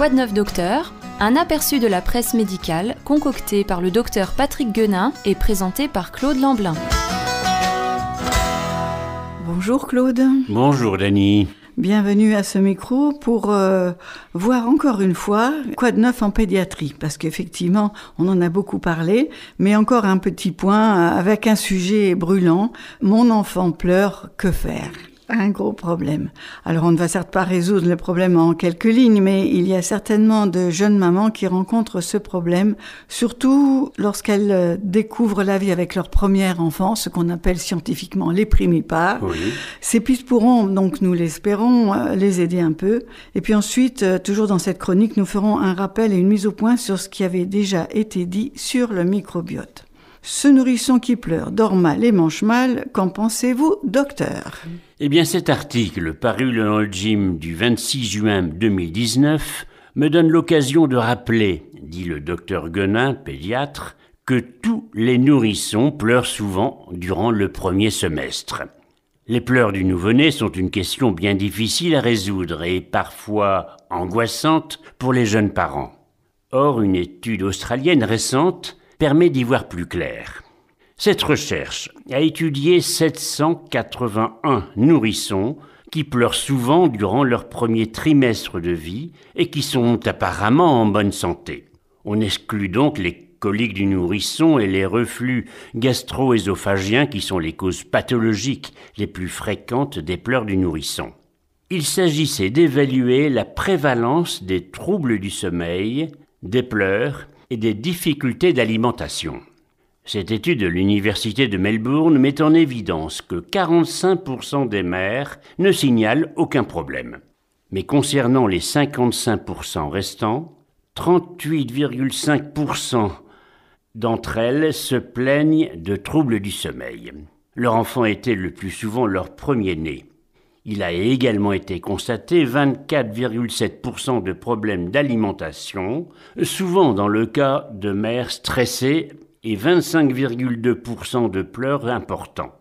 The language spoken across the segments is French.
Quoi de neuf docteur? Un aperçu de la presse médicale concocté par le docteur Patrick Guenin et présenté par Claude Lamblin. Bonjour Claude. Bonjour Dany. Bienvenue à ce micro pour euh, voir encore une fois quoi de neuf en pédiatrie, parce qu'effectivement, on en a beaucoup parlé, mais encore un petit point avec un sujet brûlant. Mon enfant pleure, que faire? Un gros problème. Alors on ne va certes pas résoudre le problème en quelques lignes, mais il y a certainement de jeunes mamans qui rencontrent ce problème, surtout lorsqu'elles euh, découvrent la vie avec leur premier enfant, ce qu'on appelle scientifiquement les primipares. Ces pistes pourront, donc nous l'espérons, euh, les aider un peu. Et puis ensuite, euh, toujours dans cette chronique, nous ferons un rappel et une mise au point sur ce qui avait déjà été dit sur le microbiote. Ce nourrisson qui pleure dort mal et mange mal, qu'en pensez-vous, docteur? Eh bien, cet article, paru le gym du 26 juin 2019, me donne l'occasion de rappeler, dit le docteur Guenin, pédiatre, que tous les nourrissons pleurent souvent durant le premier semestre. Les pleurs du nouveau-né sont une question bien difficile à résoudre et parfois angoissante pour les jeunes parents. Or, une étude australienne récente permet d'y voir plus clair. Cette recherche a étudié 781 nourrissons qui pleurent souvent durant leur premier trimestre de vie et qui sont apparemment en bonne santé. On exclut donc les coliques du nourrisson et les reflux gastro-ésophagiens qui sont les causes pathologiques les plus fréquentes des pleurs du nourrisson. Il s'agissait d'évaluer la prévalence des troubles du sommeil, des pleurs et des difficultés d'alimentation. Cette étude de l'Université de Melbourne met en évidence que 45% des mères ne signalent aucun problème. Mais concernant les 55% restants, 38,5% d'entre elles se plaignent de troubles du sommeil. Leur enfant était le plus souvent leur premier-né. Il a également été constaté 24,7% de problèmes d'alimentation, souvent dans le cas de mères stressées, et 25,2% de pleurs importants.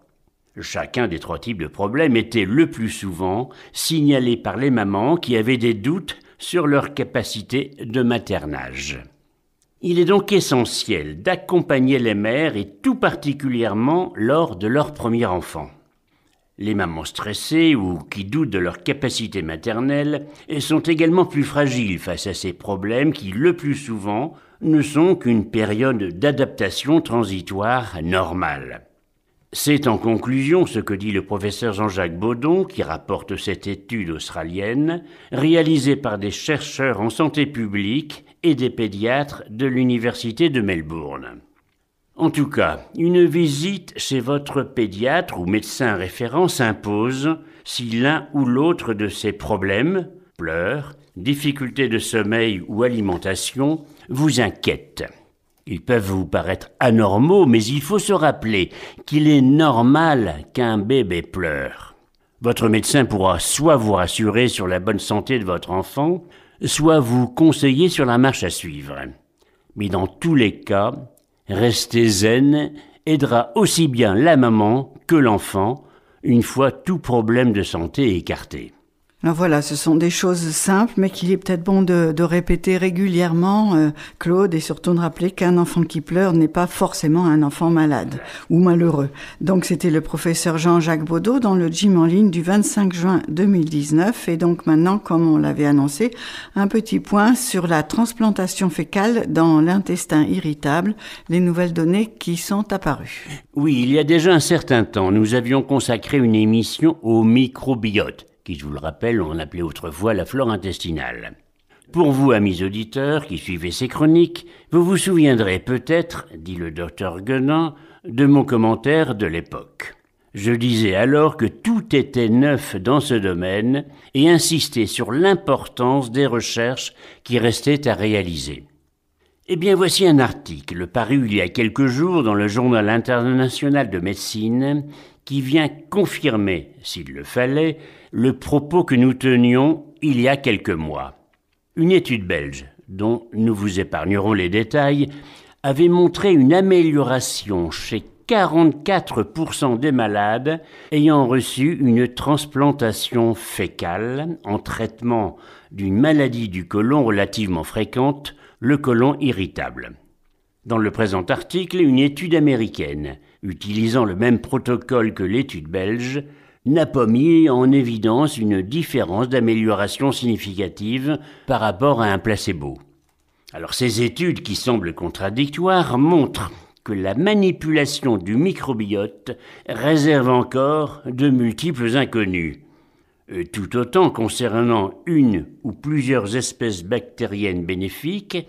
Chacun des trois types de problèmes était le plus souvent signalé par les mamans qui avaient des doutes sur leur capacité de maternage. Il est donc essentiel d'accompagner les mères et tout particulièrement lors de leur premier enfant. Les mamans stressées ou qui doutent de leur capacité maternelle sont également plus fragiles face à ces problèmes qui, le plus souvent, ne sont qu'une période d'adaptation transitoire normale. C'est en conclusion ce que dit le professeur Jean-Jacques Baudon, qui rapporte cette étude australienne, réalisée par des chercheurs en santé publique et des pédiatres de l'Université de Melbourne. En tout cas, une visite chez votre pédiatre ou médecin référent s'impose si l'un ou l'autre de ces problèmes, pleurs, difficultés de sommeil ou alimentation, vous inquiète. Ils peuvent vous paraître anormaux, mais il faut se rappeler qu'il est normal qu'un bébé pleure. Votre médecin pourra soit vous rassurer sur la bonne santé de votre enfant, soit vous conseiller sur la marche à suivre. Mais dans tous les cas, Rester zen aidera aussi bien la maman que l'enfant une fois tout problème de santé écarté. Alors voilà, ce sont des choses simples, mais qu'il est peut-être bon de, répéter régulièrement, euh, Claude, et surtout de rappeler qu'un enfant qui pleure n'est pas forcément un enfant malade ou malheureux. Donc c'était le professeur Jean-Jacques Baudot dans le gym en ligne du 25 juin 2019. Et donc maintenant, comme on l'avait annoncé, un petit point sur la transplantation fécale dans l'intestin irritable, les nouvelles données qui sont apparues. Oui, il y a déjà un certain temps, nous avions consacré une émission au microbiote qui, je vous le rappelle, on appelait autrefois la flore intestinale. Pour vous, amis auditeurs, qui suivez ces chroniques, vous vous souviendrez peut-être, dit le docteur Guenin, de mon commentaire de l'époque. Je disais alors que tout était neuf dans ce domaine et insistais sur l'importance des recherches qui restaient à réaliser. Eh bien, voici un article paru il y a quelques jours dans le Journal international de médecine qui vient confirmer, s'il le fallait, le propos que nous tenions il y a quelques mois. Une étude belge, dont nous vous épargnerons les détails, avait montré une amélioration chez 44% des malades ayant reçu une transplantation fécale en traitement d'une maladie du côlon relativement fréquente, le côlon irritable. Dans le présent article, une étude américaine, utilisant le même protocole que l'étude belge, n'a pas mis en évidence une différence d'amélioration significative par rapport à un placebo. Alors ces études qui semblent contradictoires montrent que la manipulation du microbiote réserve encore de multiples inconnus, tout autant concernant une ou plusieurs espèces bactériennes bénéfiques,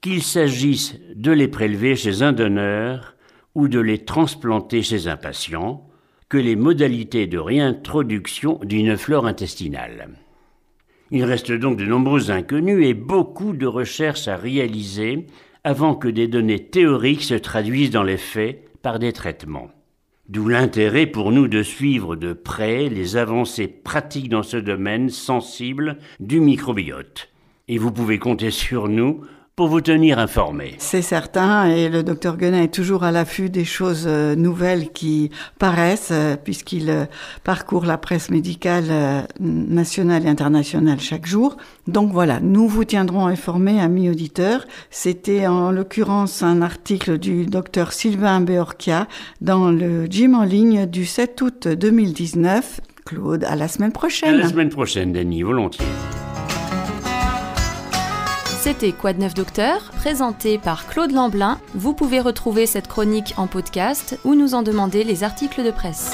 qu'il s'agisse de les prélever chez un donneur ou de les transplanter chez un patient, que les modalités de réintroduction d'une flore intestinale. Il reste donc de nombreux inconnus et beaucoup de recherches à réaliser avant que des données théoriques se traduisent dans les faits par des traitements. D'où l'intérêt pour nous de suivre de près les avancées pratiques dans ce domaine sensible du microbiote. Et vous pouvez compter sur nous pour vous tenir informé. C'est certain, et le docteur Guenin est toujours à l'affût des choses euh, nouvelles qui paraissent, euh, puisqu'il euh, parcourt la presse médicale nationale et internationale chaque jour. Donc voilà, nous vous tiendrons informés, amis auditeurs. C'était en l'occurrence un article du docteur Sylvain Beorchia dans le gym en ligne du 7 août 2019. Claude, à la semaine prochaine. À la semaine prochaine, Denis, volontiers. C'était de neuf docteur, présenté par Claude Lamblin. Vous pouvez retrouver cette chronique en podcast ou nous en demander les articles de presse.